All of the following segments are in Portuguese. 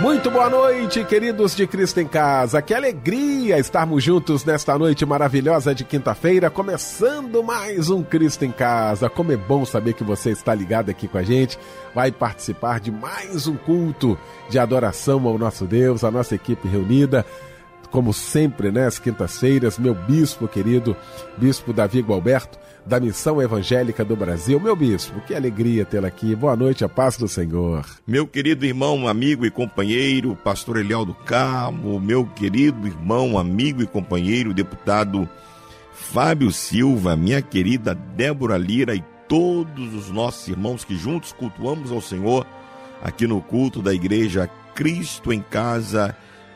Muito boa noite, queridos de Cristo em Casa. Que alegria estarmos juntos nesta noite maravilhosa de quinta-feira, começando mais um Cristo em Casa. Como é bom saber que você está ligado aqui com a gente, vai participar de mais um culto de adoração ao nosso Deus, a nossa equipe reunida como sempre, né, às quintas-feiras, meu bispo querido, bispo Davi Gualberto, da Missão Evangélica do Brasil. Meu bispo, que alegria tê-lo aqui. Boa noite, a paz do Senhor. Meu querido irmão, amigo e companheiro, pastor Eliel do Carmo, meu querido irmão, amigo e companheiro, deputado Fábio Silva, minha querida Débora Lira e todos os nossos irmãos que juntos cultuamos ao Senhor aqui no culto da igreja Cristo em Casa.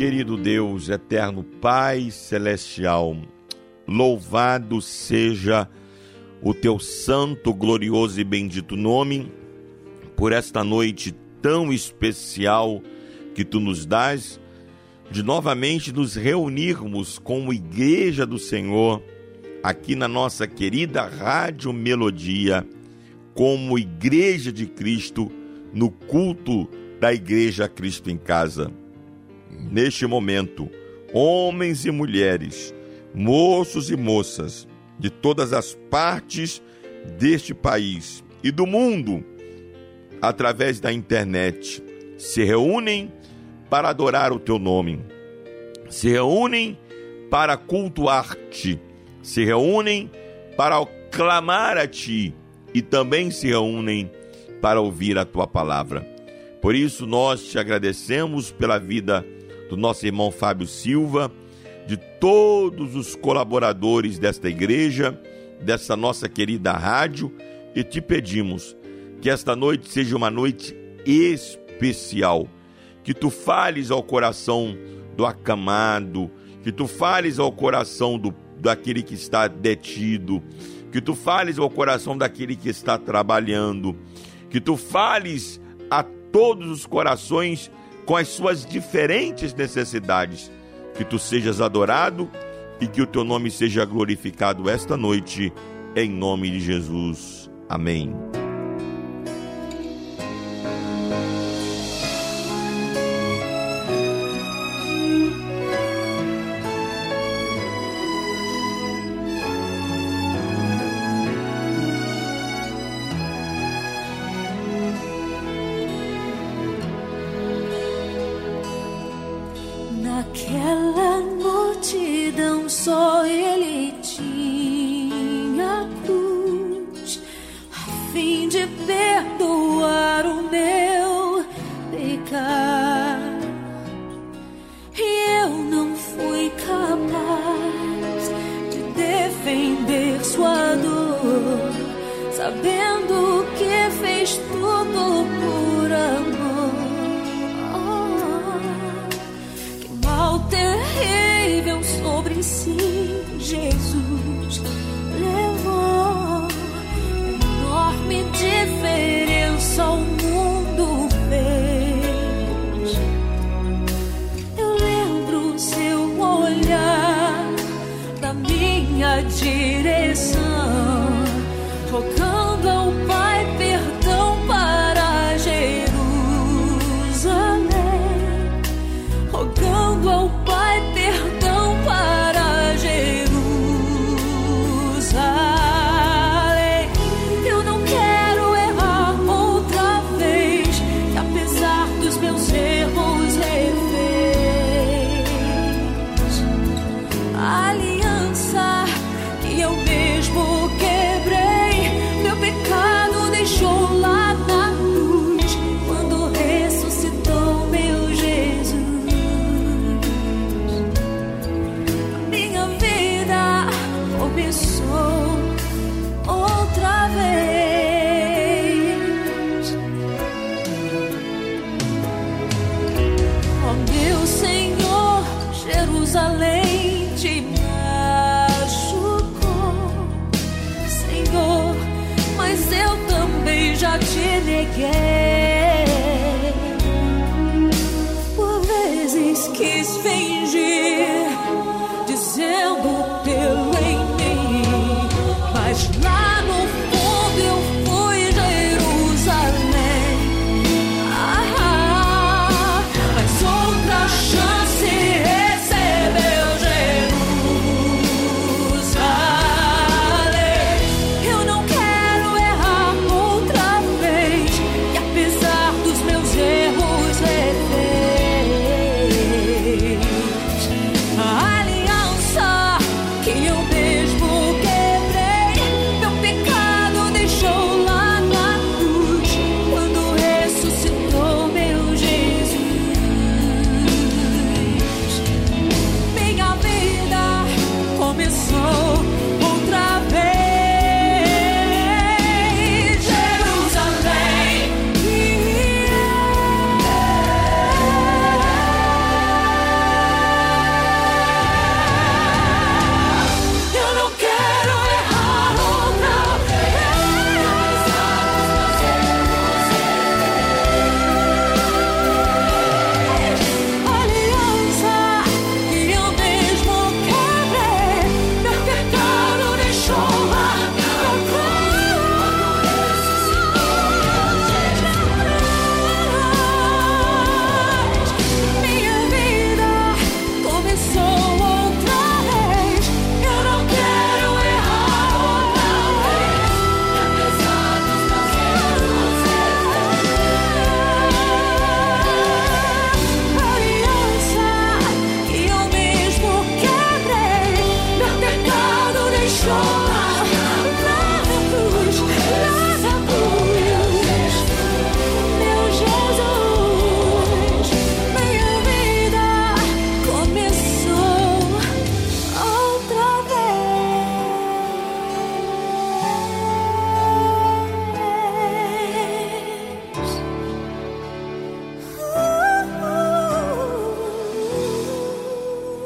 Querido Deus, eterno Pai celestial, louvado seja o teu santo, glorioso e bendito nome por esta noite tão especial que tu nos dás de novamente nos reunirmos como igreja do Senhor aqui na nossa querida Rádio Melodia, como igreja de Cristo no culto da igreja Cristo em casa neste momento, homens e mulheres, moços e moças de todas as partes deste país e do mundo, através da internet, se reúnem para adorar o teu nome, se reúnem para cultuar-te, se reúnem para clamar a ti e também se reúnem para ouvir a tua palavra. Por isso nós te agradecemos pela vida do nosso irmão Fábio Silva, de todos os colaboradores desta igreja, dessa nossa querida rádio, e te pedimos que esta noite seja uma noite especial, que tu fales ao coração do acamado, que tu fales ao coração do, daquele que está detido, que tu fales ao coração daquele que está trabalhando, que tu fales a todos os corações com as suas diferentes necessidades. Que tu sejas adorado e que o teu nome seja glorificado esta noite, em nome de Jesus. Amém. Não sou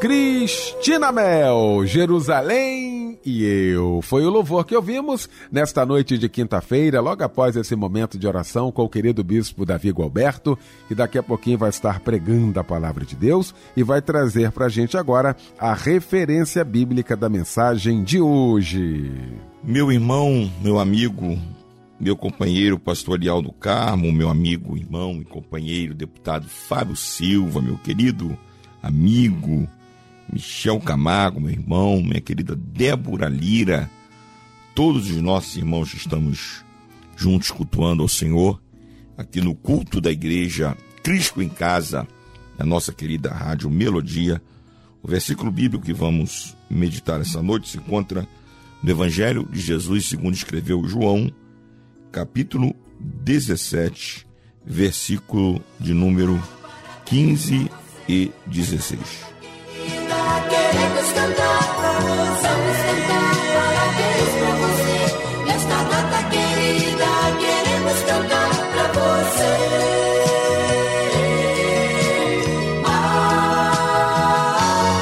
Cristina Mel, Jerusalém e eu. Foi o louvor que ouvimos nesta noite de quinta-feira, logo após esse momento de oração com o querido bispo Davi Gualberto, que daqui a pouquinho vai estar pregando a palavra de Deus e vai trazer para a gente agora a referência bíblica da mensagem de hoje. Meu irmão, meu amigo, meu companheiro pastor Ariel do Carmo, meu amigo, irmão e companheiro deputado Fábio Silva, meu querido amigo Michel Camargo, meu irmão, minha querida Débora Lira, todos os nossos irmãos que estamos juntos cultuando ao Senhor, aqui no culto da igreja Cristo em Casa, na nossa querida rádio Melodia. O versículo bíblico que vamos meditar essa noite se encontra no Evangelho de Jesus, segundo escreveu João, capítulo 17, versículo de número 15 e 16. Queremos cantar, vamos cantar, parabéns pra você. Nesta data querida, queremos cantar pra você. Ah,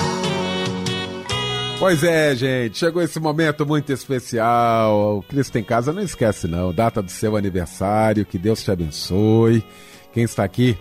Pois é, gente, chegou esse momento muito especial. O Cristo em Casa não esquece, não. Data do seu aniversário, que Deus te abençoe. Quem está aqui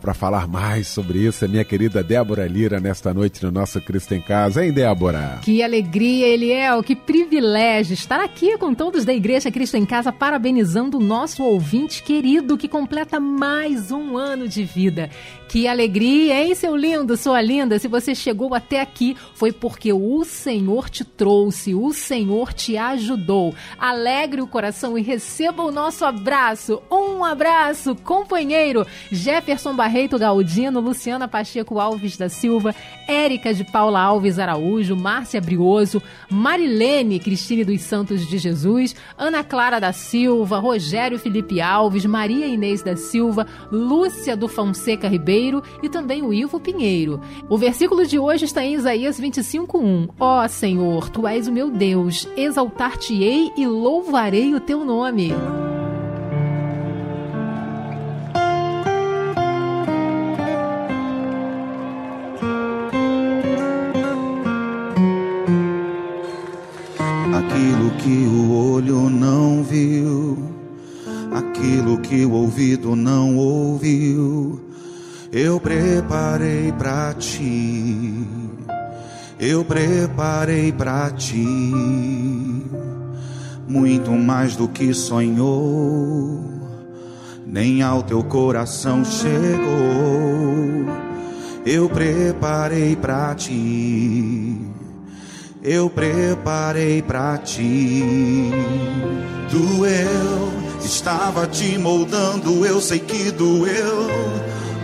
para falar mais sobre isso é minha querida Débora Lira nesta noite no nosso Cristo em Casa, hein, Débora? Que alegria, Eliel, que privilégio estar aqui com todos da Igreja Cristo em Casa, parabenizando o nosso ouvinte querido que completa mais um ano de vida. Que alegria, hein, seu lindo, sua linda? Se você chegou até aqui, foi porque o Senhor te trouxe, o Senhor te ajudou. Alegre o coração e receba o nosso abraço. Um abraço, companheiro Jefferson Barreto Galdino, Luciana Pacheco Alves da Silva, Érica de Paula Alves Araújo, Márcia Brioso, Marilene Cristine dos Santos de Jesus, Ana Clara da Silva, Rogério Felipe Alves, Maria Inês da Silva, Lúcia do Fonseca Ribeiro e também o Ivo Pinheiro. O versículo de hoje está em Isaías 25:1. Ó oh, Senhor, tu és o meu Deus, exaltar-te-ei e louvarei o teu nome. Que o olho não viu, aquilo que o ouvido não ouviu. Eu preparei para ti, eu preparei para ti, muito mais do que sonhou, nem ao teu coração chegou. Eu preparei para ti, eu preparei para ti. Doeu, estava te moldando, eu sei que doeu.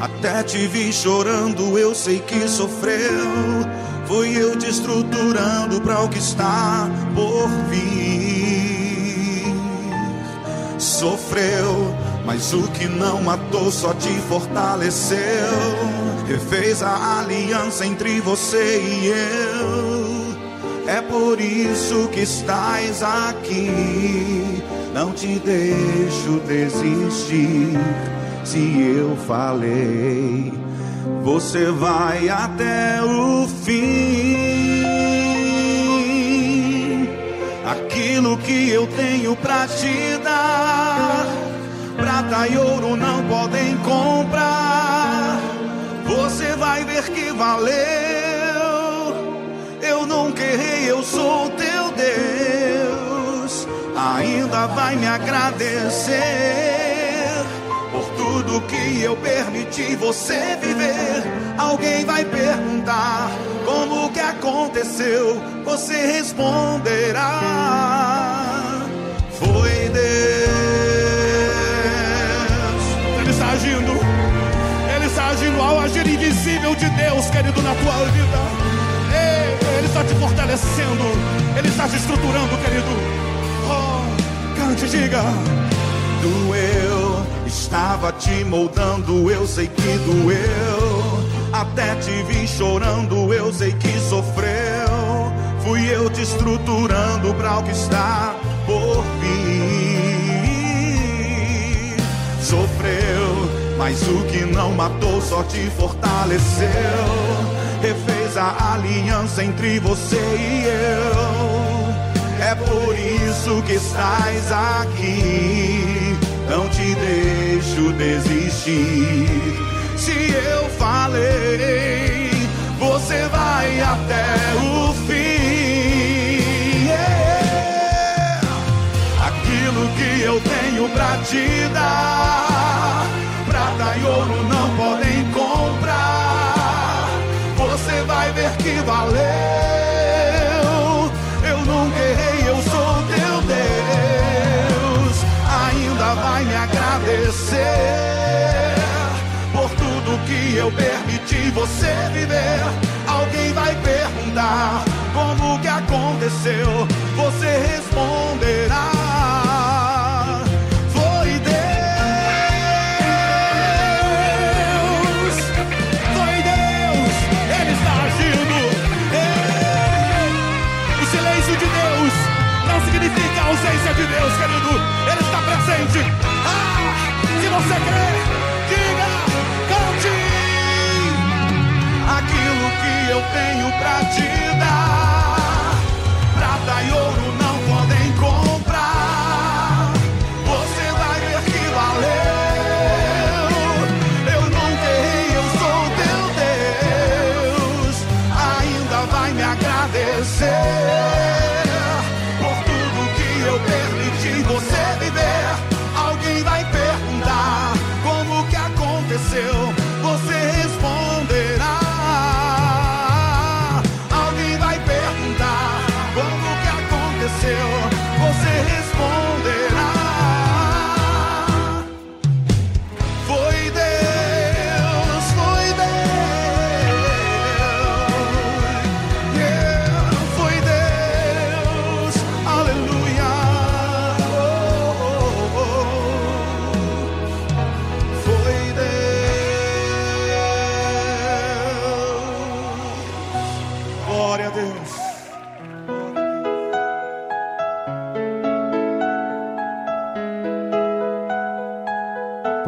Até te vi chorando, eu sei que sofreu. Foi eu te estruturando para o que está por vir. Sofreu, mas o que não matou só te fortaleceu. Refez a aliança entre você e eu. É por isso que estás aqui. Não te deixo desistir. Se eu falei, você vai até o fim. Aquilo que eu tenho pra te dar, prata e ouro não podem comprar. Você vai ver que valeu. Eu nunca errei, eu sou teu Deus. Ainda vai me agradecer por tudo que eu permiti você viver. Alguém vai perguntar como que aconteceu. Você responderá: Foi Deus. Ele está agindo. Ele está agindo ao agir invisível de Deus, querido, na tua vida. Está te fortalecendo. Ele está te estruturando, querido. Oh, cante, diga. Doeu, estava te moldando, eu sei que doeu. Até te vi chorando, eu sei que sofreu. Fui eu te estruturando para o que está por vir. Sofreu, mas o que não matou só te fortaleceu. Refez a aliança entre você e eu. É por isso que estás aqui. Não te deixo desistir. Se eu falei, você vai até o fim. Yeah. Aquilo que eu tenho pra te dar, prata e ouro não podem comprar. Que valeu. Eu nunca errei, eu sou teu Deus. Ainda vai me agradecer por tudo que eu permiti você viver. Alguém vai perguntar como que aconteceu. Você responderá.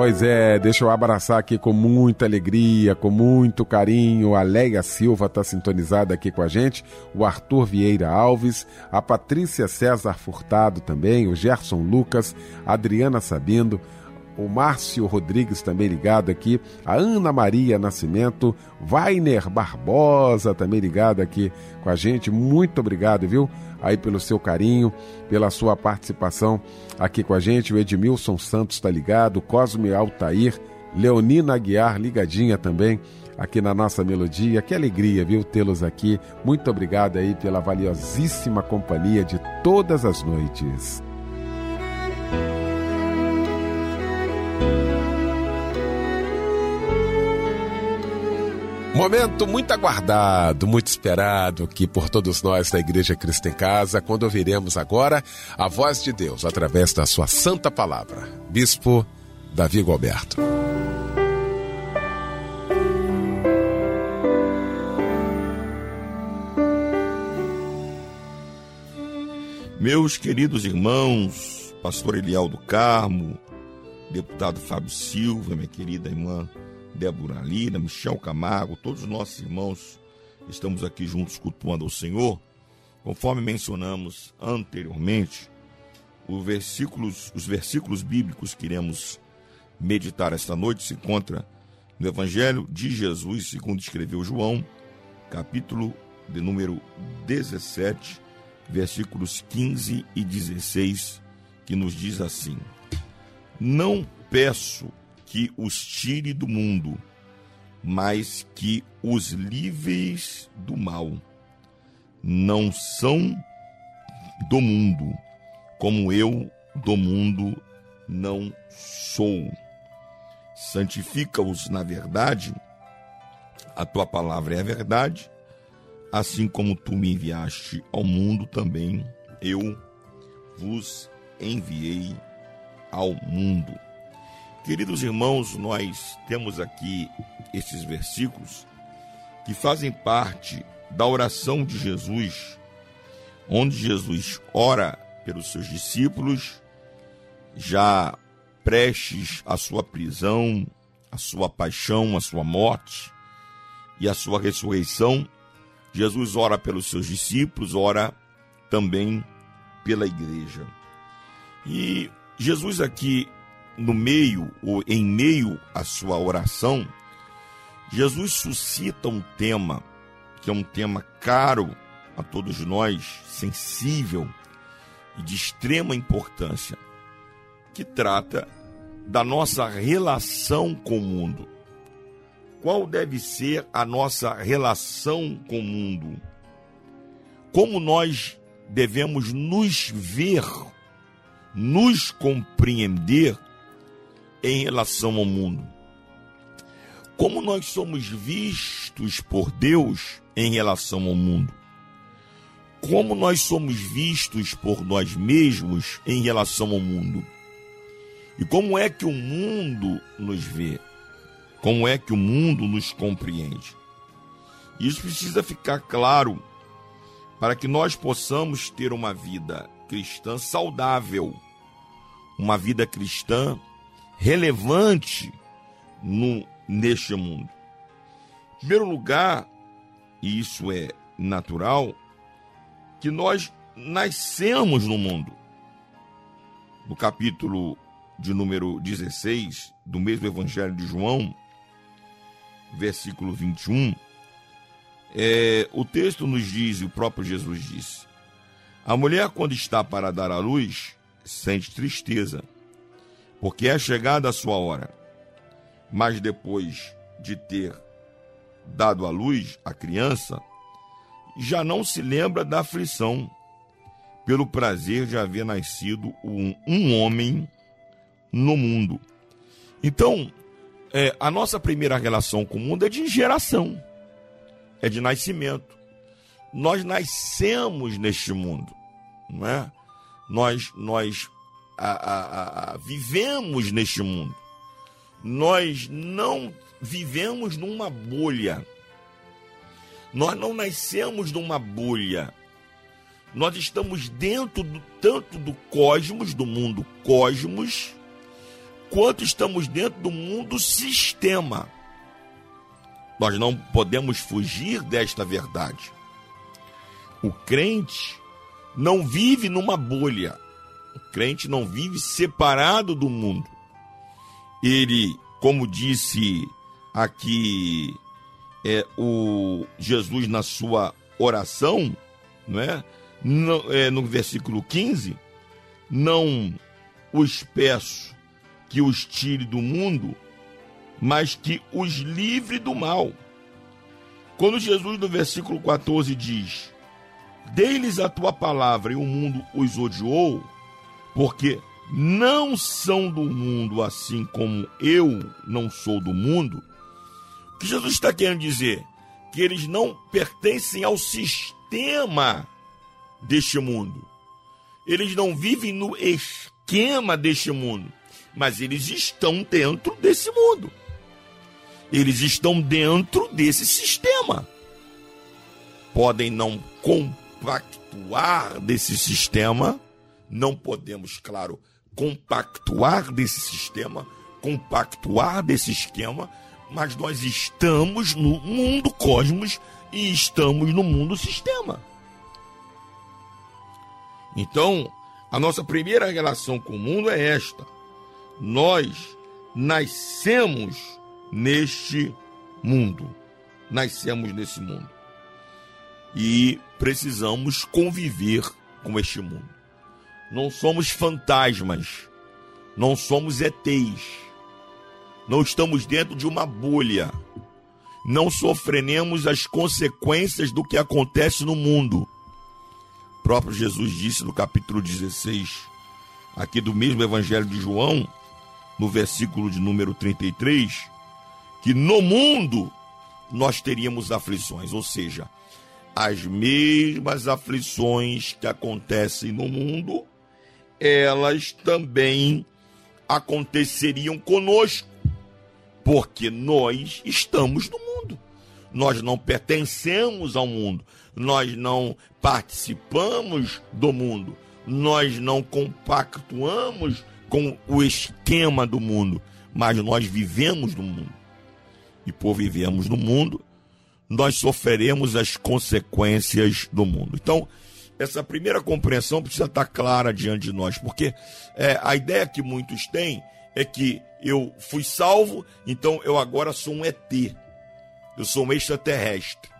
Pois é, deixa eu abraçar aqui com muita alegria, com muito carinho. A Leia Silva está sintonizada aqui com a gente, o Arthur Vieira Alves, a Patrícia César Furtado também, o Gerson Lucas, a Adriana Sabino, o Márcio Rodrigues também ligado aqui, a Ana Maria Nascimento, Vainer Barbosa também ligado aqui com a gente. Muito obrigado, viu? Aí pelo seu carinho, pela sua participação aqui com a gente. O Edmilson Santos está ligado, Cosme Altair, Leonina Aguiar ligadinha também aqui na nossa melodia. Que alegria, viu, tê-los aqui. Muito obrigado aí pela valiosíssima companhia de todas as noites. Momento muito aguardado, muito esperado aqui por todos nós da Igreja Cristo em Casa, quando ouviremos agora a voz de Deus através da sua santa palavra. Bispo Davi Gualberto. Meus queridos irmãos, pastor Eliel do Carmo, deputado Fábio Silva, minha querida irmã Débora Lira, Michel Camargo, todos os nossos irmãos estamos aqui juntos cultuando ao Senhor. Conforme mencionamos anteriormente, os versículos, os versículos bíblicos que iremos meditar esta noite se encontra no Evangelho de Jesus, segundo escreveu João, capítulo de número 17, versículos 15 e 16, que nos diz assim: Não peço que os tire do mundo, mas que os livres do mal. Não são do mundo, como eu do mundo não sou. Santifica-os na verdade, a tua palavra é a verdade, assim como tu me enviaste ao mundo também, eu vos enviei ao mundo. Queridos irmãos, nós temos aqui estes versículos que fazem parte da oração de Jesus, onde Jesus ora pelos seus discípulos, já prestes à sua prisão, à sua paixão, à sua morte e à sua ressurreição. Jesus ora pelos seus discípulos, ora também pela igreja. E Jesus aqui no meio ou em meio à sua oração, Jesus suscita um tema que é um tema caro a todos nós, sensível e de extrema importância, que trata da nossa relação com o mundo. Qual deve ser a nossa relação com o mundo? Como nós devemos nos ver, nos compreender em relação ao mundo. Como nós somos vistos por Deus em relação ao mundo. Como nós somos vistos por nós mesmos em relação ao mundo. E como é que o mundo nos vê? Como é que o mundo nos compreende? Isso precisa ficar claro para que nós possamos ter uma vida cristã saudável, uma vida cristã relevante no, neste mundo. Em primeiro lugar, e isso é natural, que nós nascemos no mundo. No capítulo de número 16 do mesmo Evangelho de João, versículo 21, é, o texto nos diz, e o próprio Jesus disse: A mulher, quando está para dar à luz, sente tristeza porque é chegada a sua hora. Mas depois de ter dado à luz a criança, já não se lembra da aflição, pelo prazer de haver nascido um, um homem no mundo. Então, é, a nossa primeira relação com o mundo é de geração, é de nascimento. Nós nascemos neste mundo, não é? Nós, nós a, a, a, vivemos neste mundo. Nós não vivemos numa bolha. Nós não nascemos numa bolha. Nós estamos dentro do, tanto do cosmos, do mundo cosmos, quanto estamos dentro do mundo sistema. Nós não podemos fugir desta verdade. O crente não vive numa bolha. O crente não vive separado do mundo. Ele, como disse aqui é, o Jesus na sua oração, não é? No, é, no versículo 15, não os peço que os tire do mundo, mas que os livre do mal. Quando Jesus, no versículo 14, diz: Dei-lhes a tua palavra e o mundo os odiou, porque não são do mundo assim como eu não sou do mundo. O que Jesus está querendo dizer? Que eles não pertencem ao sistema deste mundo. Eles não vivem no esquema deste mundo, mas eles estão dentro desse mundo. Eles estão dentro desse sistema. Podem não compactuar desse sistema, não podemos, claro, compactuar desse sistema, compactuar desse esquema, mas nós estamos no mundo cosmos e estamos no mundo sistema. Então, a nossa primeira relação com o mundo é esta. Nós nascemos neste mundo. Nascemos nesse mundo. E precisamos conviver com este mundo. Não somos fantasmas. Não somos ETs. Não estamos dentro de uma bolha. Não sofremos as consequências do que acontece no mundo. O próprio Jesus disse no capítulo 16, aqui do mesmo Evangelho de João, no versículo de número 33, que no mundo nós teríamos aflições, ou seja, as mesmas aflições que acontecem no mundo, elas também aconteceriam conosco, porque nós estamos no mundo. Nós não pertencemos ao mundo, nós não participamos do mundo, nós não compactuamos com o esquema do mundo, mas nós vivemos no mundo. E por vivermos no mundo, nós sofreremos as consequências do mundo. Então, essa primeira compreensão precisa estar clara diante de nós, porque é, a ideia que muitos têm é que eu fui salvo, então eu agora sou um ET, eu sou um extraterrestre,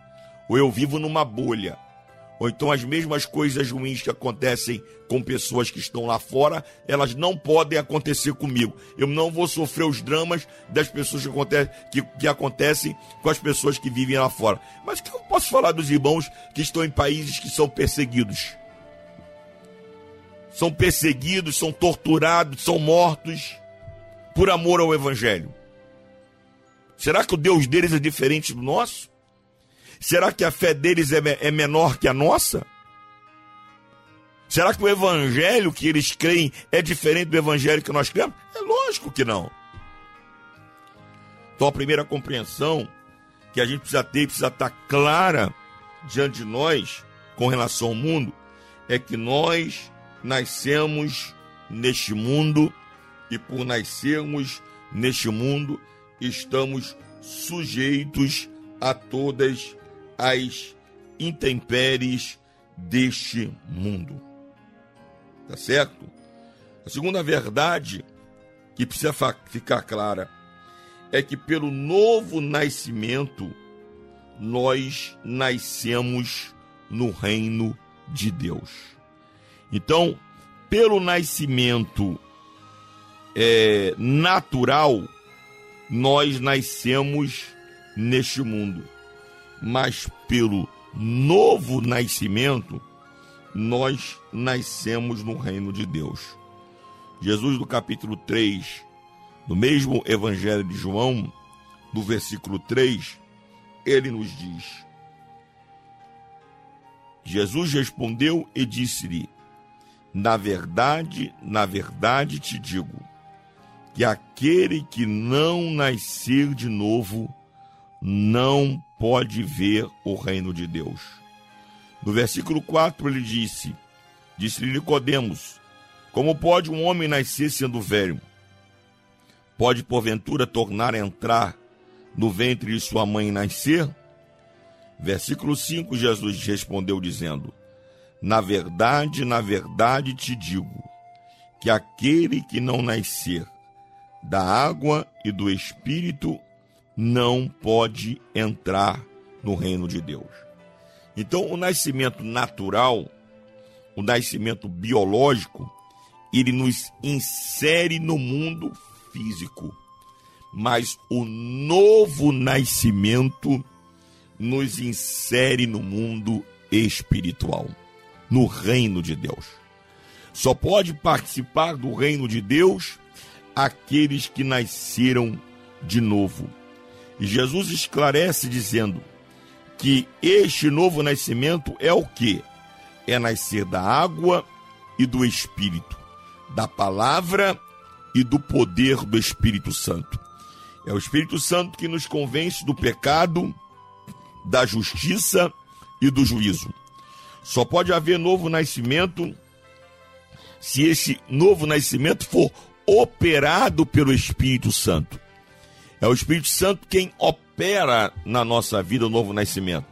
ou eu vivo numa bolha, ou então as mesmas coisas ruins que acontecem com pessoas que estão lá fora, elas não podem acontecer comigo. Eu não vou sofrer os dramas das pessoas que, acontecem, que, que acontecem com as pessoas que vivem lá fora. Mas o que eu posso falar dos irmãos que estão em países que são perseguidos? São perseguidos, são torturados, são mortos por amor ao Evangelho. Será que o Deus deles é diferente do nosso? Será que a fé deles é, é menor que a nossa? Será que o evangelho que eles creem é diferente do evangelho que nós cremos? É lógico que não. Então a primeira compreensão que a gente precisa ter, precisa estar clara diante de nós com relação ao mundo, é que nós nascemos neste mundo e por nascermos neste mundo estamos sujeitos a todas as intempéries deste mundo. Tá certo? A segunda verdade que precisa ficar clara é que pelo novo nascimento nós nascemos no reino de Deus. Então, pelo nascimento é, natural, nós nascemos neste mundo mas pelo novo nascimento, nós nascemos no reino de Deus. Jesus, no capítulo 3, no mesmo Evangelho de João, no versículo 3, ele nos diz: Jesus respondeu e disse-lhe: Na verdade, na verdade te digo, que aquele que não nascer de novo não pode ver o reino de Deus. No versículo 4 ele disse: Disse-lhe Nicodemos: Como pode um homem nascer sendo velho? pode porventura tornar a entrar no ventre de sua mãe e nascer? Versículo 5, Jesus respondeu dizendo: Na verdade, na verdade te digo, que aquele que não nascer da água e do espírito não pode entrar no reino de Deus. Então, o nascimento natural, o nascimento biológico, ele nos insere no mundo físico. Mas o novo nascimento nos insere no mundo espiritual, no reino de Deus. Só pode participar do reino de Deus aqueles que nasceram de novo. Jesus esclarece dizendo que este novo nascimento é o que? É nascer da água e do Espírito, da palavra e do poder do Espírito Santo. É o Espírito Santo que nos convence do pecado, da justiça e do juízo. Só pode haver novo nascimento se esse novo nascimento for operado pelo Espírito Santo. É o Espírito Santo quem opera na nossa vida o novo nascimento.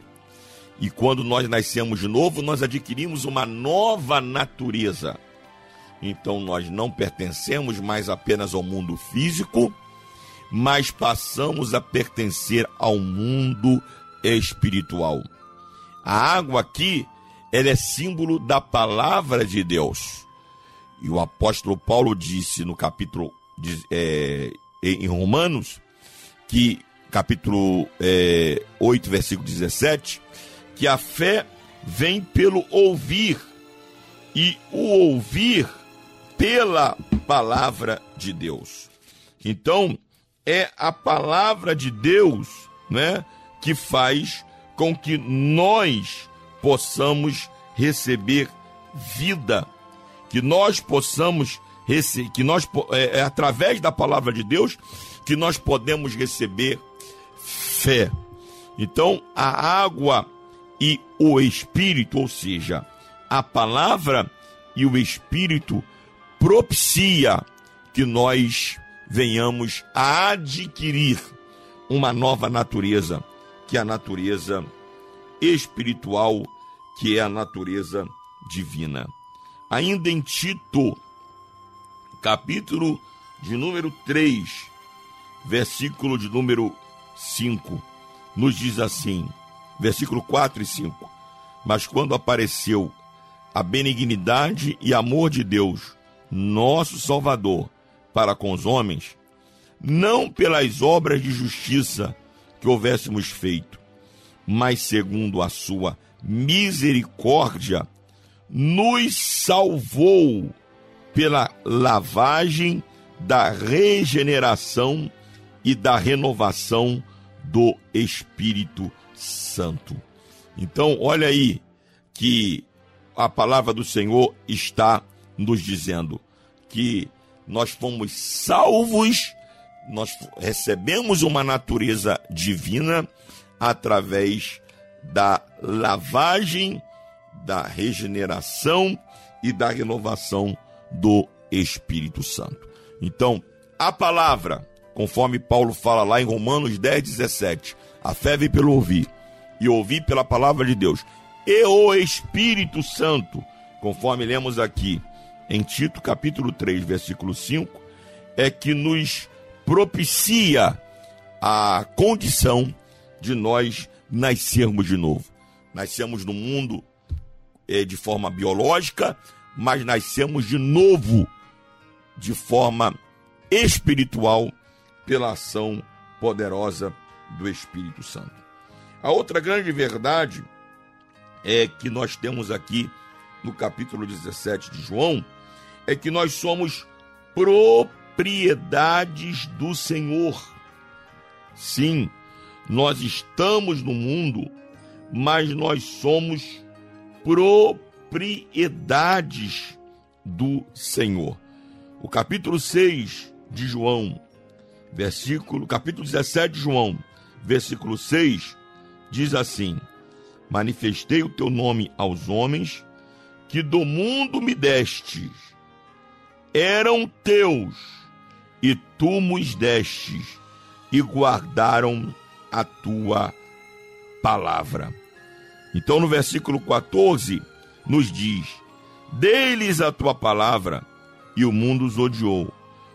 E quando nós nascemos de novo, nós adquirimos uma nova natureza. Então nós não pertencemos mais apenas ao mundo físico, mas passamos a pertencer ao mundo espiritual. A água aqui, ela é símbolo da palavra de Deus. E o apóstolo Paulo disse no capítulo de, é, em Romanos, que capítulo é, 8, versículo 17, que a fé vem pelo ouvir, e o ouvir pela palavra de Deus. Então, é a palavra de Deus, né, que faz com que nós possamos receber vida, que nós possamos receber, que nós é, é através da palavra de Deus que nós podemos receber fé. Então, a água e o espírito, ou seja, a palavra e o espírito propicia que nós venhamos a adquirir uma nova natureza, que é a natureza espiritual, que é a natureza divina. Ainda em Tito, capítulo de número 3, versículo de número 5, nos diz assim, versículo 4 e 5. Mas quando apareceu a benignidade e amor de Deus, nosso Salvador, para com os homens, não pelas obras de justiça que houvéssemos feito, mas segundo a sua misericórdia, nos salvou pela lavagem da regeneração e da renovação do Espírito Santo. Então, olha aí que a palavra do Senhor está nos dizendo que nós fomos salvos, nós recebemos uma natureza divina através da lavagem, da regeneração e da renovação do Espírito Santo. Então, a palavra, conforme Paulo fala lá em Romanos 10, 17, a fé vem pelo ouvir, e ouvir pela palavra de Deus, e o Espírito Santo, conforme lemos aqui em Tito capítulo 3, versículo 5, é que nos propicia a condição de nós nascermos de novo. Nascemos no mundo é, de forma biológica, mas nascemos de novo de forma espiritual pela ação poderosa do Espírito Santo. A outra grande verdade é que nós temos aqui no capítulo 17 de João é que nós somos propriedades do Senhor. Sim, nós estamos no mundo, mas nós somos propriedades do Senhor. O capítulo 6 de João, versículo, capítulo 17 de João, versículo 6, diz assim: Manifestei o teu nome aos homens que do mundo me destes, eram teus, e tu nos destes, e guardaram a tua palavra. Então, no versículo 14, nos diz: Dê-lhes a tua palavra, e o mundo os odiou,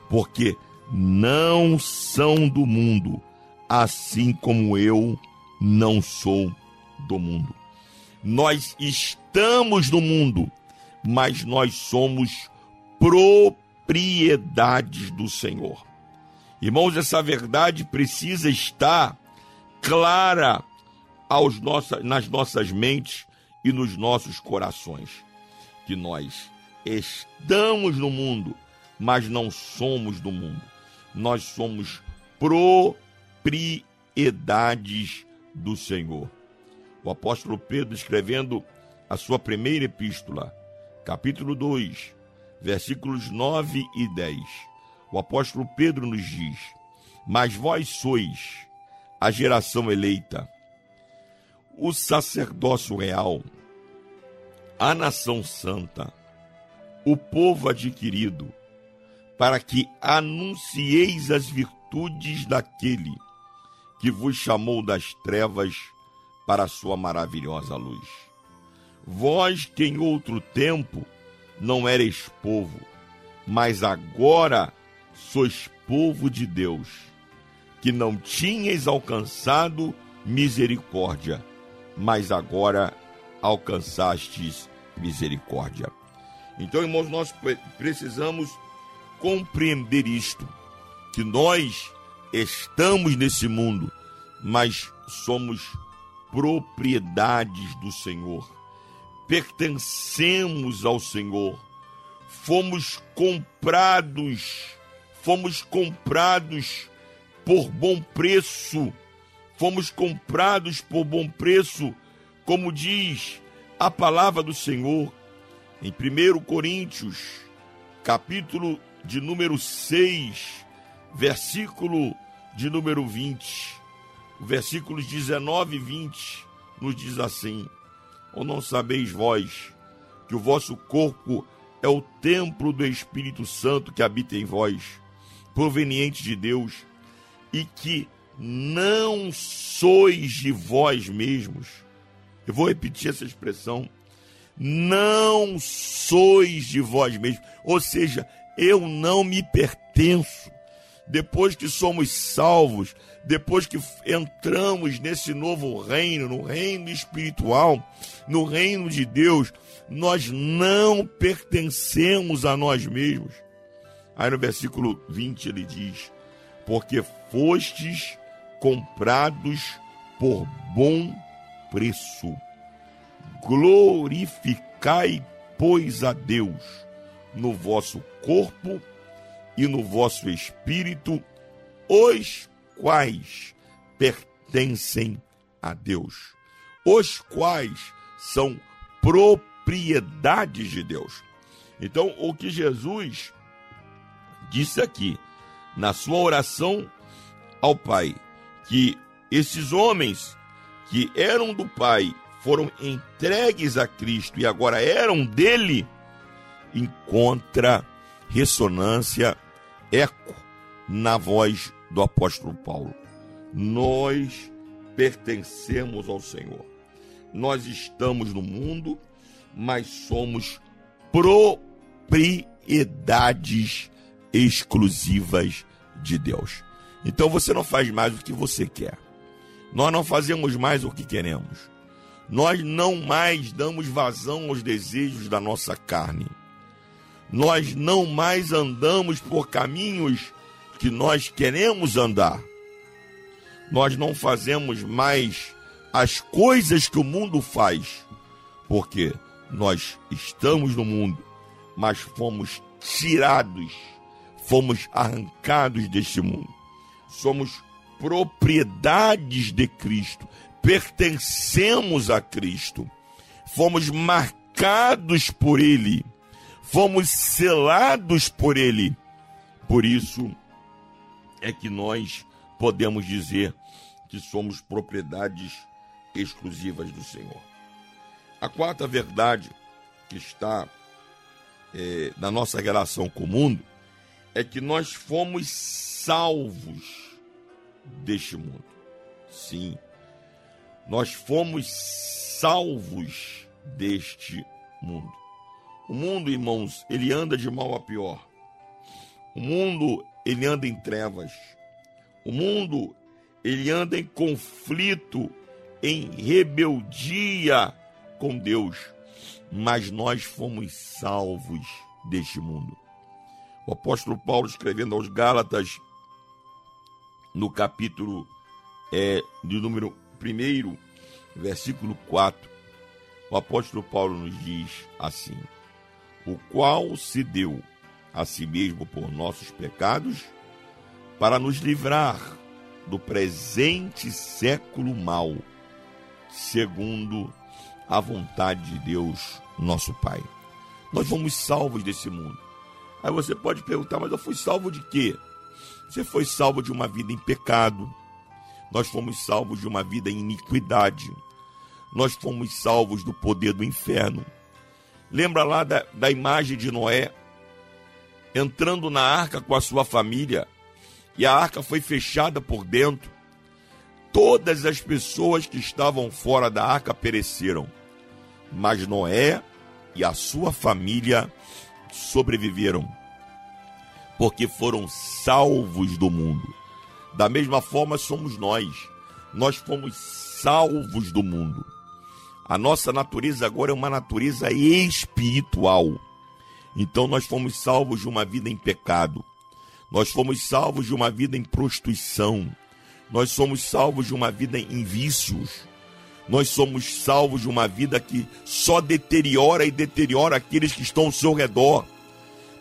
porque não são do mundo, assim como eu não sou do mundo. Nós estamos no mundo, mas nós somos propriedades do Senhor. Irmãos, essa verdade precisa estar clara aos nossa, nas nossas mentes e nos nossos corações. Que nós estamos no mundo, mas não somos do mundo. Nós somos propriedades do Senhor. O apóstolo Pedro, escrevendo a sua primeira epístola, capítulo 2, versículos 9 e 10, o apóstolo Pedro nos diz: Mas vós sois a geração eleita, o sacerdócio real, a nação santa, o povo adquirido, para que anuncieis as virtudes daquele que vos chamou das trevas para a sua maravilhosa luz. Vós que em outro tempo não erais povo, mas agora sois povo de Deus, que não tinhais alcançado misericórdia, mas agora alcançastes misericórdia. Então, irmãos, nós pre- precisamos compreender isto, que nós estamos nesse mundo, mas somos propriedades do Senhor. Pertencemos ao Senhor. Fomos comprados, fomos comprados por bom preço. Fomos comprados por bom preço, como diz a palavra do Senhor em 1 Coríntios, capítulo de número 6, versículo de número 20. Versículos 19 e 20 nos diz assim: Ou não sabeis vós que o vosso corpo é o templo do Espírito Santo que habita em vós, proveniente de Deus, e que não sois de vós mesmos? Eu vou repetir essa expressão. Não sois de vós mesmos. Ou seja, eu não me pertenço. Depois que somos salvos, depois que entramos nesse novo reino, no reino espiritual, no reino de Deus, nós não pertencemos a nós mesmos. Aí no versículo 20 ele diz: Porque fostes comprados por bom preço. Glorificai, pois, a Deus no vosso corpo e no vosso espírito, os quais pertencem a Deus, os quais são propriedades de Deus. Então, o que Jesus disse aqui na sua oração ao Pai, que esses homens que eram do Pai foram entregues a Cristo e agora eram dele, encontra ressonância, eco na voz do apóstolo Paulo. Nós pertencemos ao Senhor. Nós estamos no mundo, mas somos propriedades exclusivas de Deus. Então você não faz mais o que você quer. Nós não fazemos mais o que queremos. Nós não mais damos vazão aos desejos da nossa carne. Nós não mais andamos por caminhos que nós queremos andar. Nós não fazemos mais as coisas que o mundo faz, porque nós estamos no mundo, mas fomos tirados, fomos arrancados deste mundo. Somos propriedades de Cristo, pertencemos a Cristo, fomos marcados por Ele, fomos selados por Ele. Por isso é que nós podemos dizer que somos propriedades exclusivas do Senhor. A quarta verdade que está é, na nossa relação com o mundo é que nós fomos salvos deste mundo. Sim, nós fomos salvos deste mundo. O mundo, irmãos, ele anda de mal a pior. O mundo, ele anda em trevas. O mundo, ele anda em conflito, em rebeldia com Deus. Mas nós fomos salvos deste mundo. O apóstolo Paulo, escrevendo aos Gálatas, no capítulo é, de número 1, versículo 4, o apóstolo Paulo nos diz assim: O qual se deu a si mesmo por nossos pecados, para nos livrar do presente século mau, segundo a vontade de Deus, nosso Pai. Nós fomos salvos desse mundo. Aí você pode perguntar, mas eu fui salvo de quê? Você foi salvo de uma vida em pecado. Nós fomos salvos de uma vida em iniquidade. Nós fomos salvos do poder do inferno. Lembra lá da, da imagem de Noé entrando na arca com a sua família e a arca foi fechada por dentro. Todas as pessoas que estavam fora da arca pereceram, mas Noé e a sua família sobreviveram, porque foram salvos do mundo. Da mesma forma somos nós, nós fomos salvos do mundo. A nossa natureza agora é uma natureza espiritual. Então nós fomos salvos de uma vida em pecado. Nós fomos salvos de uma vida em prostituição. Nós somos salvos de uma vida em vícios. Nós somos salvos de uma vida que só deteriora e deteriora aqueles que estão ao seu redor.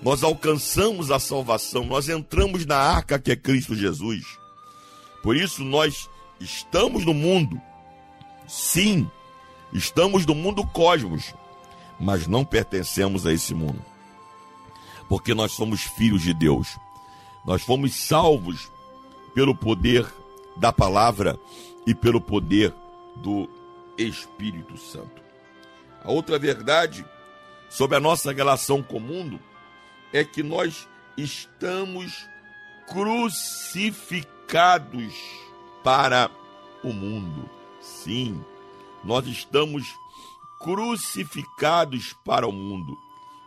Nós alcançamos a salvação, nós entramos na arca que é Cristo Jesus. Por isso nós estamos no mundo. Sim, estamos no mundo cosmos, mas não pertencemos a esse mundo. Porque nós somos filhos de Deus. Nós fomos salvos pelo poder da palavra e pelo poder do Espírito Santo. A outra verdade sobre a nossa relação com o mundo é que nós estamos crucificados para o mundo. Sim, nós estamos crucificados para o mundo.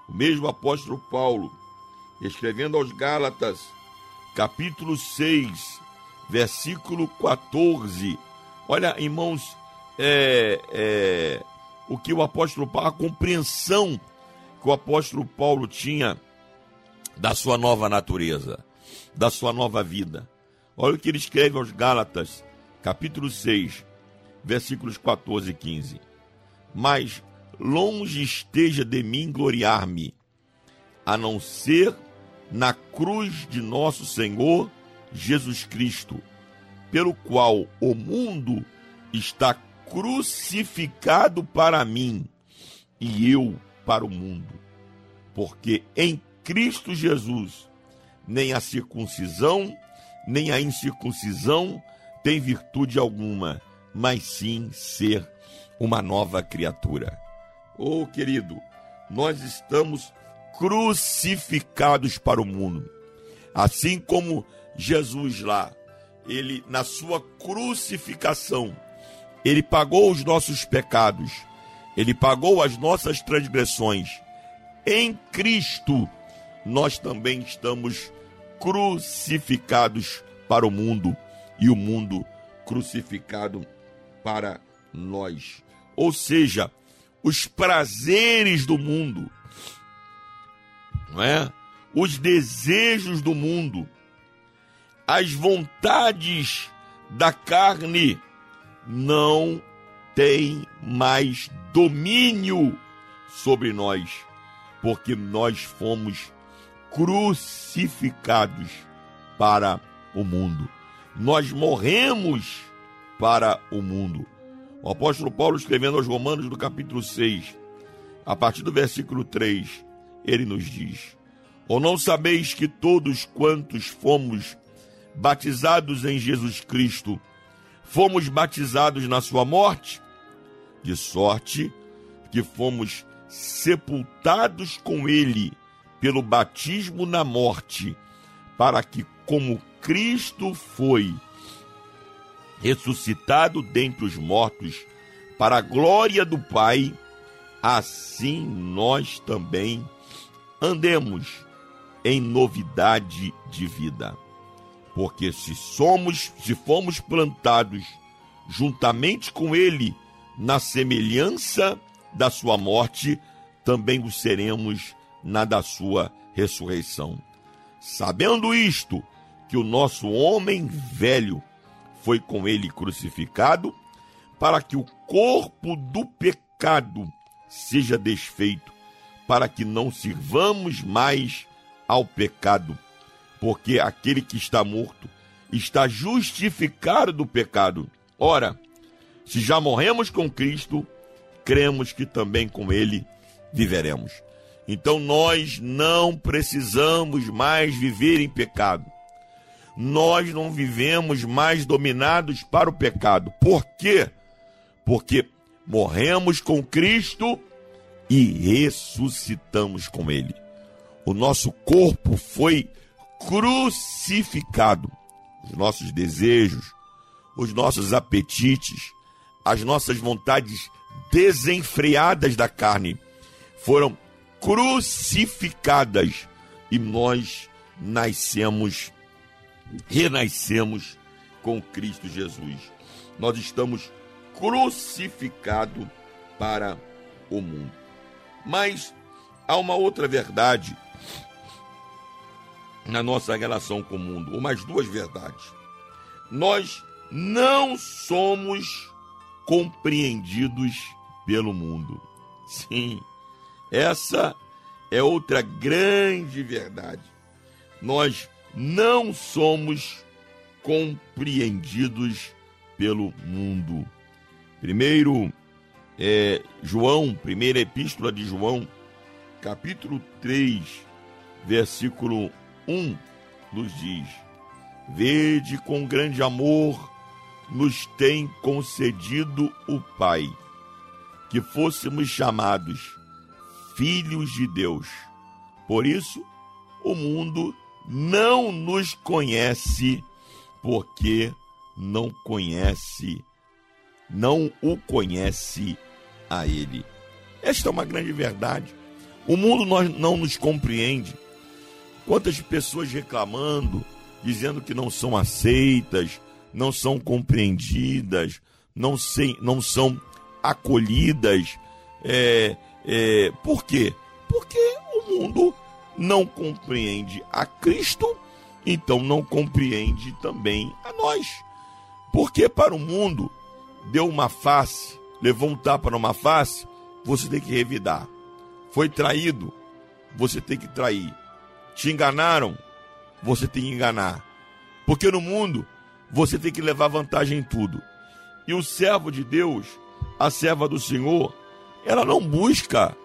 O mesmo apóstolo Paulo, escrevendo aos Gálatas, capítulo 6, versículo 14. Olha, irmãos, é, é, o que o apóstolo Paulo, a compreensão que o apóstolo Paulo tinha da sua nova natureza, da sua nova vida. Olha o que ele escreve aos Gálatas, capítulo 6, versículos 14 e 15. Mas longe esteja de mim gloriar-me, a não ser na cruz de nosso Senhor Jesus Cristo, pelo qual o mundo está crucificado para mim e eu para o mundo. Porque em Cristo Jesus nem a circuncisão, nem a incircuncisão tem virtude alguma, mas sim ser uma nova criatura. Oh, querido, nós estamos crucificados para o mundo. Assim como Jesus lá, ele na sua crucificação, ele pagou os nossos pecados, ele pagou as nossas transgressões. Em Cristo, nós também estamos crucificados para o mundo e o mundo crucificado para nós. Ou seja, os prazeres do mundo, não é? Os desejos do mundo, as vontades da carne não têm mais domínio sobre nós, porque nós fomos crucificados para o mundo. Nós morremos para o mundo. O apóstolo Paulo, escrevendo aos Romanos, no capítulo 6, a partir do versículo 3, ele nos diz: Ou não sabeis que todos quantos fomos batizados em Jesus Cristo, fomos batizados na sua morte? De sorte que fomos sepultados com ele pelo batismo na morte, para que, como Cristo foi ressuscitado dentre os mortos, para a glória do Pai, assim nós também andemos em novidade de vida. Porque se somos, se fomos plantados juntamente com ele na semelhança da sua morte, também o seremos na da sua ressurreição. Sabendo isto, que o nosso homem velho foi com ele crucificado, para que o corpo do pecado seja desfeito, para que não sirvamos mais ao pecado, porque aquele que está morto está justificado do pecado. Ora, se já morremos com Cristo, cremos que também com ele viveremos. Então nós não precisamos mais viver em pecado. Nós não vivemos mais dominados para o pecado. Por quê? Porque morremos com Cristo e ressuscitamos com Ele. O nosso corpo foi crucificado. Os nossos desejos, os nossos apetites, as nossas vontades desenfreadas da carne foram crucificadas e nós nascemos, renascemos com Cristo Jesus. Nós estamos crucificados para o mundo. Mas há uma outra verdade na nossa relação com o mundo, ou mais duas verdades. Nós não somos compreendidos pelo mundo. Sim, essa é outra grande verdade. Nós não somos compreendidos pelo mundo. Primeiro, é, João, primeira epístola de João, capítulo 3, versículo 1, nos diz: Vede com grande amor nos tem concedido o Pai, que fôssemos chamados filhos de Deus. Por isso, o mundo não nos conhece, porque não conhece, não o conhece a Ele. Esta é uma grande verdade. O mundo não nos compreende. Quantas pessoas reclamando, dizendo que não são aceitas, não são compreendidas, não, sei, não são acolhidas. É, é, por quê? Porque o mundo não compreende a Cristo, então não compreende também a nós. Porque para o mundo deu uma face, levou um tapa numa face, você tem que revidar. Foi traído, você tem que trair. Te enganaram, você tem que enganar. Porque no mundo você tem que levar vantagem em tudo. E o servo de Deus, a serva do Senhor, ela não busca,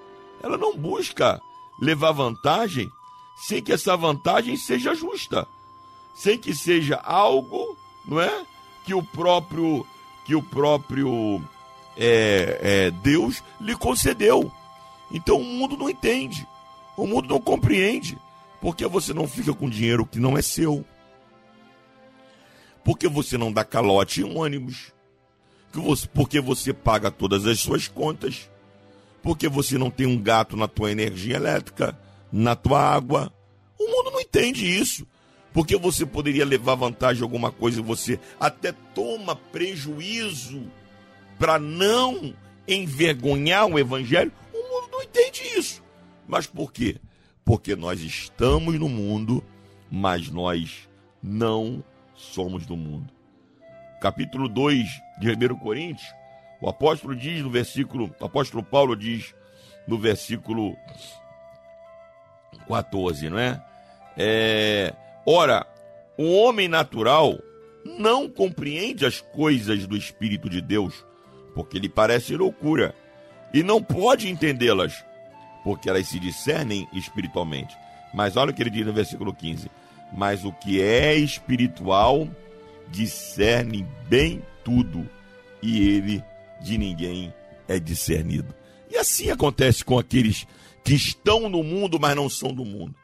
ela não busca levar vantagem sem que essa vantagem seja justa, sem que seja algo, não é, que o próprio que o próprio é, é, Deus lhe concedeu. Então o mundo não entende, o mundo não compreende, porque você não fica com dinheiro que não é seu, porque você não dá calote em ônibus, porque você paga todas as suas contas, porque você não tem um gato na tua energia elétrica, na tua água. O mundo não entende isso. Porque você poderia levar vantagem em alguma coisa e você até toma prejuízo para não envergonhar o evangelho. O mundo não entende isso. Mas por quê? Porque nós estamos no mundo, mas nós não somos do mundo. Capítulo 2 de 1 Coríntios, o apóstolo diz no versículo, o apóstolo Paulo diz no versículo 14, não é? É, ora, o homem natural não compreende as coisas do Espírito de Deus, porque lhe parece loucura, e não pode entendê-las, porque elas se discernem espiritualmente. Mas olha o que ele diz no versículo 15: Mas o que é espiritual discerne bem tudo, e ele de ninguém é discernido. E assim acontece com aqueles que estão no mundo, mas não são do mundo.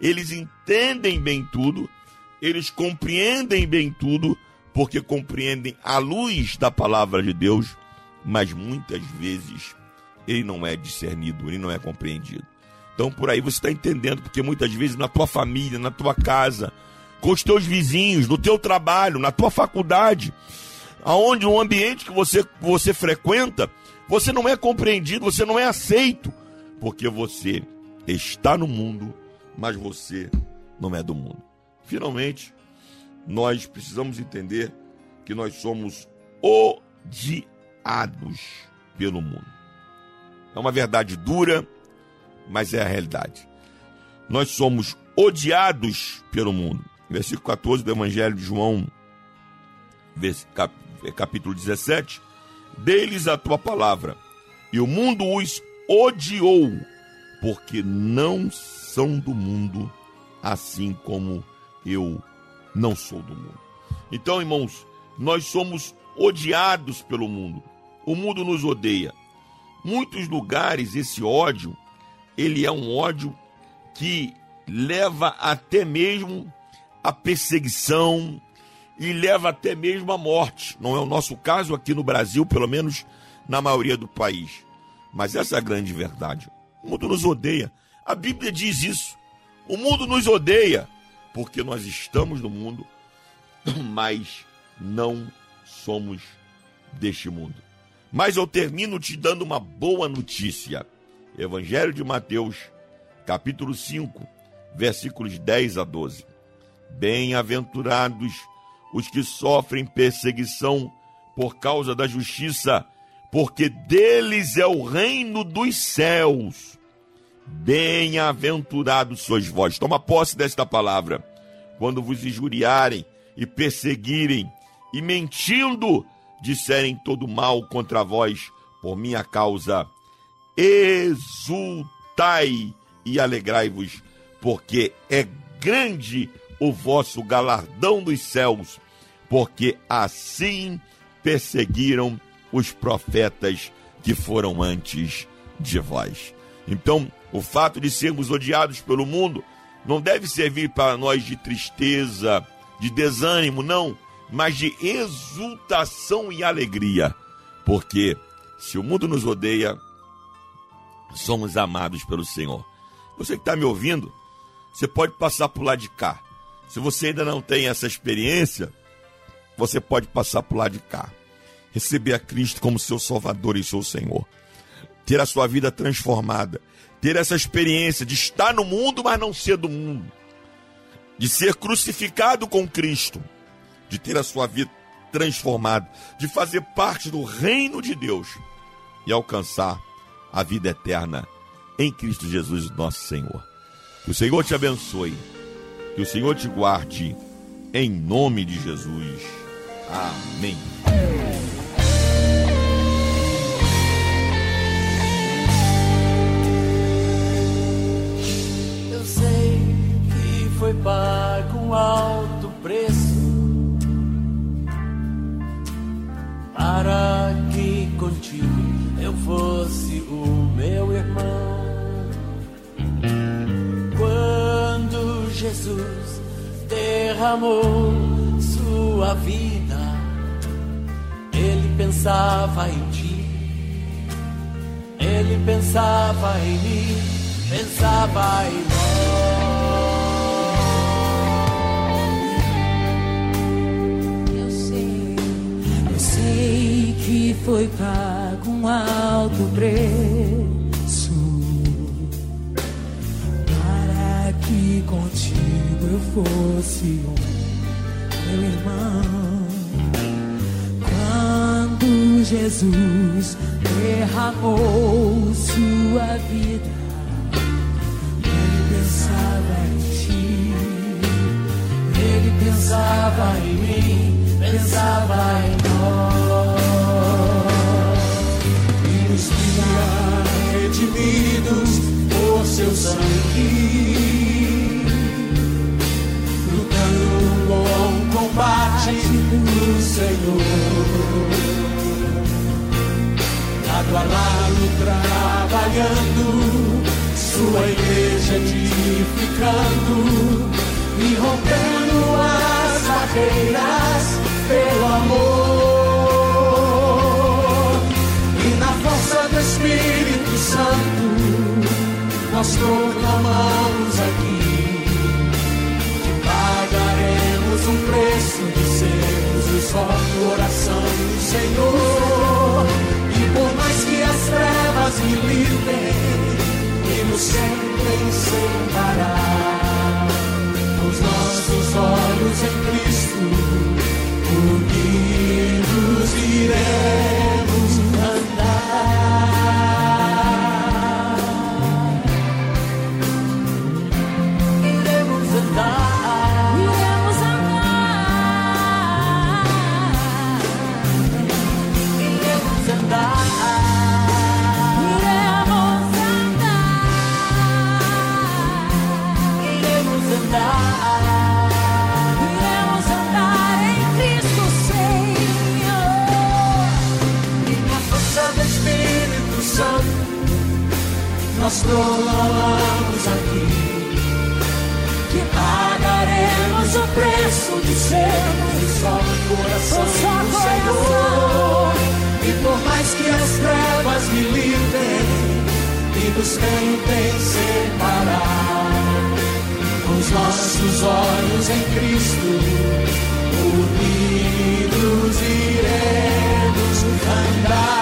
eles entendem bem tudo, eles compreendem bem tudo, porque compreendem a luz da palavra de Deus, mas muitas vezes ele não é discernido, ele não é compreendido. Então por aí você está entendendo, porque muitas vezes na tua família, na tua casa, com os teus vizinhos, no teu trabalho, na tua faculdade, aonde um ambiente que você, você frequenta, você não é compreendido, você não é aceito, porque você está no mundo, mas você não é do mundo. Finalmente, nós precisamos entender que nós somos odiados pelo mundo. É uma verdade dura, mas é a realidade. Nós somos odiados pelo mundo. Versículo 14 do Evangelho de João, capítulo 17. Deles a tua palavra, e o mundo os odiou, porque não são do mundo, assim como eu não sou do mundo. Então, irmãos, nós somos odiados pelo mundo. O mundo nos odeia. Muitos lugares esse ódio, ele é um ódio que leva até mesmo a perseguição e leva até mesmo à morte. Não é o nosso caso aqui no Brasil, pelo menos na maioria do país. Mas essa é a grande verdade. O mundo nos odeia. A Bíblia diz isso. O mundo nos odeia porque nós estamos no mundo, mas não somos deste mundo. Mas eu termino te dando uma boa notícia. Evangelho de Mateus, capítulo 5, versículos 10 a 12. Bem-aventurados os que sofrem perseguição por causa da justiça, porque deles é o reino dos céus. Bem-aventurados sois vós. Toma posse desta palavra. Quando vos injuriarem e perseguirem e mentindo disserem todo mal contra vós por minha causa, exultai e alegrai-vos, porque é grande o vosso galardão dos céus, porque assim perseguiram os profetas que foram antes de vós. Então, o fato de sermos odiados pelo mundo não deve servir para nós de tristeza, de desânimo, não, mas de exultação e alegria, porque se o mundo nos odeia, somos amados pelo Senhor. Você que está me ouvindo, você pode passar por lá de cá. Se você ainda não tem essa experiência, você pode passar por lá de cá. Receber a Cristo como seu Salvador e seu Senhor. Ter a sua vida transformada. Ter essa experiência de estar no mundo, mas não ser do mundo. De ser crucificado com Cristo. De ter a sua vida transformada. De fazer parte do reino de Deus. E alcançar a vida eterna em Cristo Jesus, nosso Senhor. Que o Senhor te abençoe. Que o Senhor te guarde. Em nome de Jesus. Amém. Eu sei que foi pago um alto preço para que contigo eu fosse o meu irmão. Jesus derramou sua vida, ele pensava em ti. Ele pensava em mim, pensava em eu sei que foi pago um alto preço contigo eu fosse um meu irmão. Quando Jesus derramou sua vida, ele pensava em ti. Ele pensava em mim, pensava em nós. E nos redimidos por seu sangue, Tá Santo trabalhando, sua igreja edificando e rompendo as barreiras pelo amor. E na força do Espírito Santo, nós proclamamos aqui pagaremos um preço de sermos o só coração do Senhor. Que as trevas militem e nos tentem separar, os nossos olhos em Cristo, unidos iremos nós aqui que pagaremos o preço de sermos só coração do Senhor. E por mais que as trevas militem e nos tentem separar, os nossos olhos em Cristo, unidos iremos andar.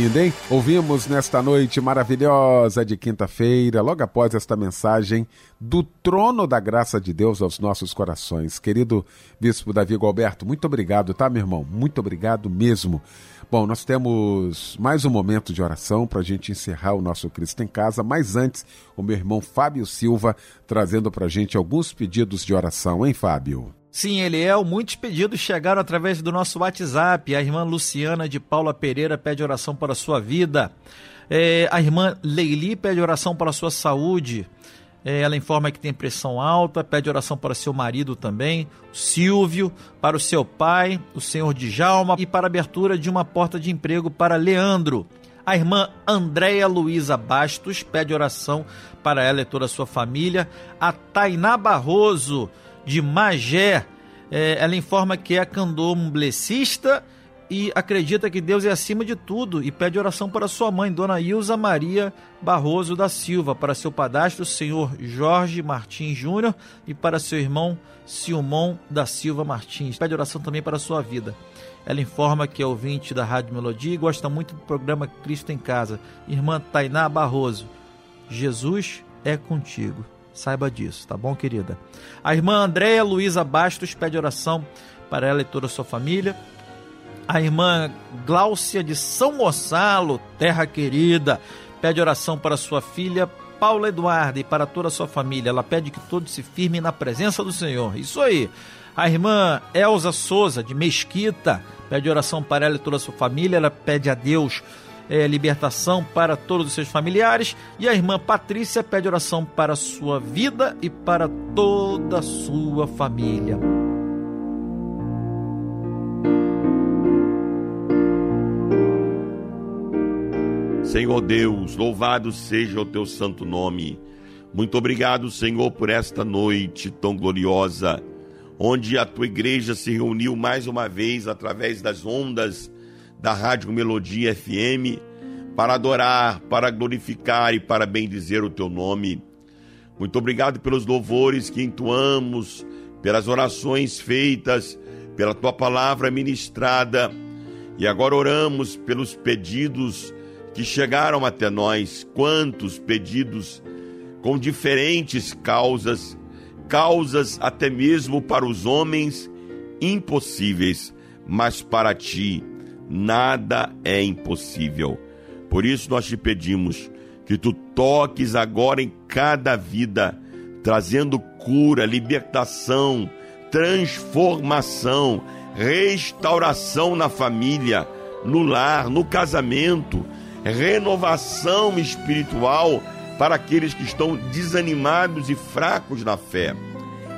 Lindo, hein? Ouvimos nesta noite maravilhosa de quinta-feira, logo após esta mensagem do trono da graça de Deus aos nossos corações. Querido Bispo Davi Alberto, muito obrigado, tá, meu irmão? Muito obrigado mesmo. Bom, nós temos mais um momento de oração para a gente encerrar o nosso Cristo em Casa, mas antes, o meu irmão Fábio Silva trazendo para a gente alguns pedidos de oração, hein, Fábio? Sim, Eliel, muitos pedidos chegaram através do nosso WhatsApp. A irmã Luciana de Paula Pereira pede oração para a sua vida. É, a irmã Leili pede oração para a sua saúde. É, ela informa que tem pressão alta, pede oração para seu marido também, Silvio, para o seu pai, o senhor Djalma, e para a abertura de uma porta de emprego para Leandro. A irmã Andréia Luiza Bastos pede oração para ela e toda a sua família. A Tainá Barroso, de Magé, é, ela informa que é candomblessista e acredita que Deus é acima de tudo e pede oração para sua mãe, Dona Ilza Maria Barroso da Silva, para seu padastro, senhor Jorge Martins Júnior, e para seu irmão Silmon da Silva Martins. Pede oração também para sua vida. Ela informa que é ouvinte da Rádio Melodia e gosta muito do programa Cristo em Casa. Irmã Tainá Barroso, Jesus é contigo. Saiba disso, tá bom, querida? A irmã Andréia Luiza Bastos pede oração para ela e toda a sua família. A irmã Gláucia de São Gonçalo, terra querida, pede oração para sua filha Paula Eduarda e para toda a sua família. Ela pede que todos se firmem na presença do Senhor. Isso aí. A irmã Elza Souza, de Mesquita, pede oração para ela e toda a sua família. Ela pede a Deus é, libertação para todos os seus familiares. E a irmã Patrícia pede oração para a sua vida e para toda a sua família. Senhor Deus, louvado seja o teu santo nome. Muito obrigado, Senhor, por esta noite tão gloriosa, onde a tua igreja se reuniu mais uma vez através das ondas da Rádio Melodia FM para adorar, para glorificar e para bendizer o teu nome. Muito obrigado pelos louvores que entoamos, pelas orações feitas, pela tua palavra ministrada. E agora oramos pelos pedidos que chegaram até nós. Quantos pedidos com diferentes causas, causas até mesmo para os homens impossíveis, mas para ti nada é impossível. Por isso nós te pedimos que tu toques agora em cada vida, trazendo cura, libertação, transformação, restauração na família, no lar, no casamento, renovação espiritual para aqueles que estão desanimados e fracos na fé.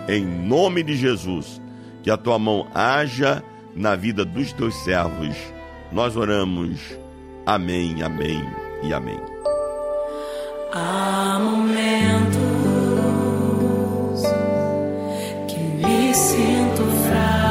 Em nome de Jesus, que a tua mão haja na vida dos teus servos. Nós oramos. Amém, amém e amém. Há momentos que me sinto fraco,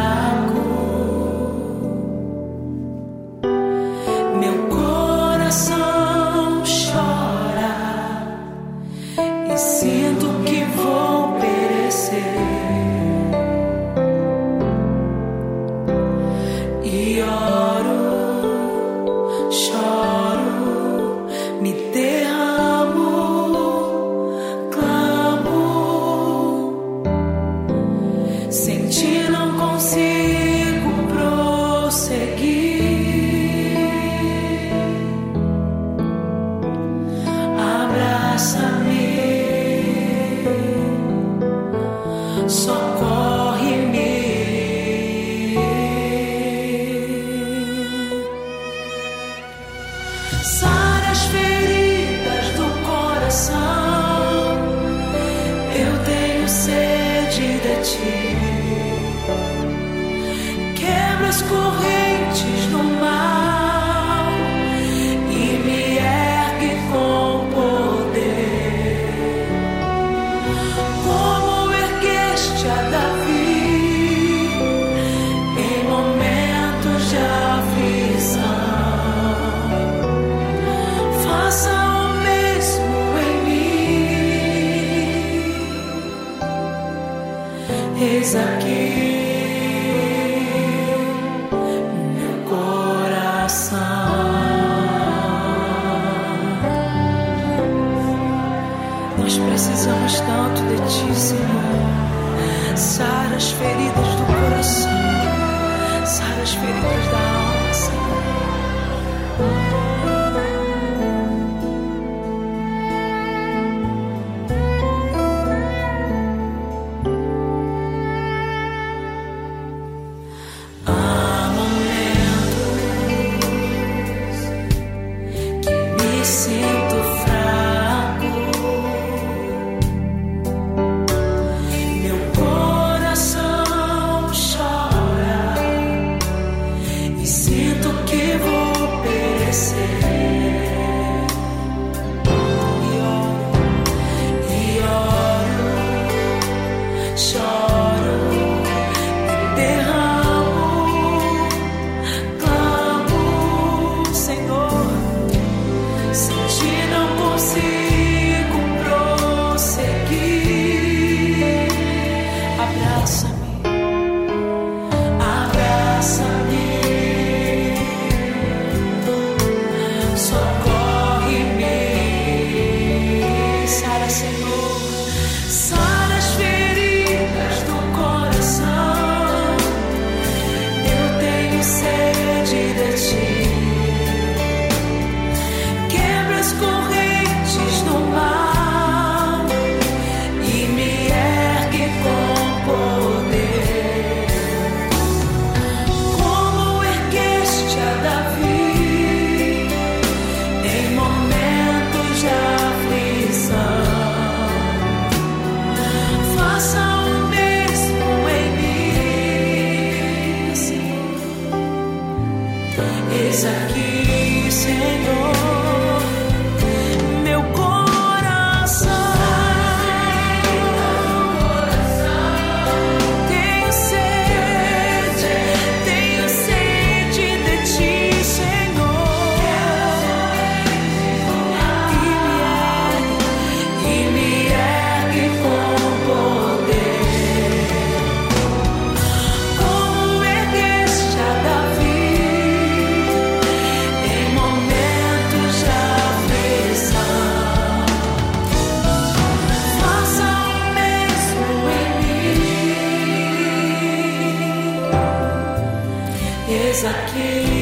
aqui.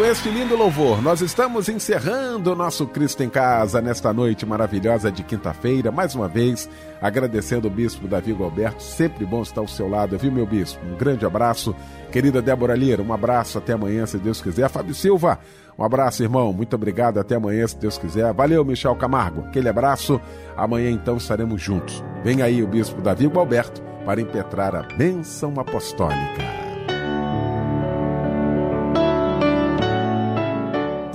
Com este lindo louvor, nós estamos encerrando o nosso Cristo em Casa nesta noite maravilhosa de quinta-feira. Mais uma vez, agradecendo o bispo Davi Alberto. Sempre bom estar ao seu lado, viu, meu bispo? Um grande abraço. Querida Débora Lira, um abraço. Até amanhã, se Deus quiser. Fábio Silva, um abraço, irmão. Muito obrigado. Até amanhã, se Deus quiser. Valeu, Michel Camargo. Aquele abraço. Amanhã, então, estaremos juntos. Vem aí o bispo Davi Alberto para impetrar a bênção apostólica.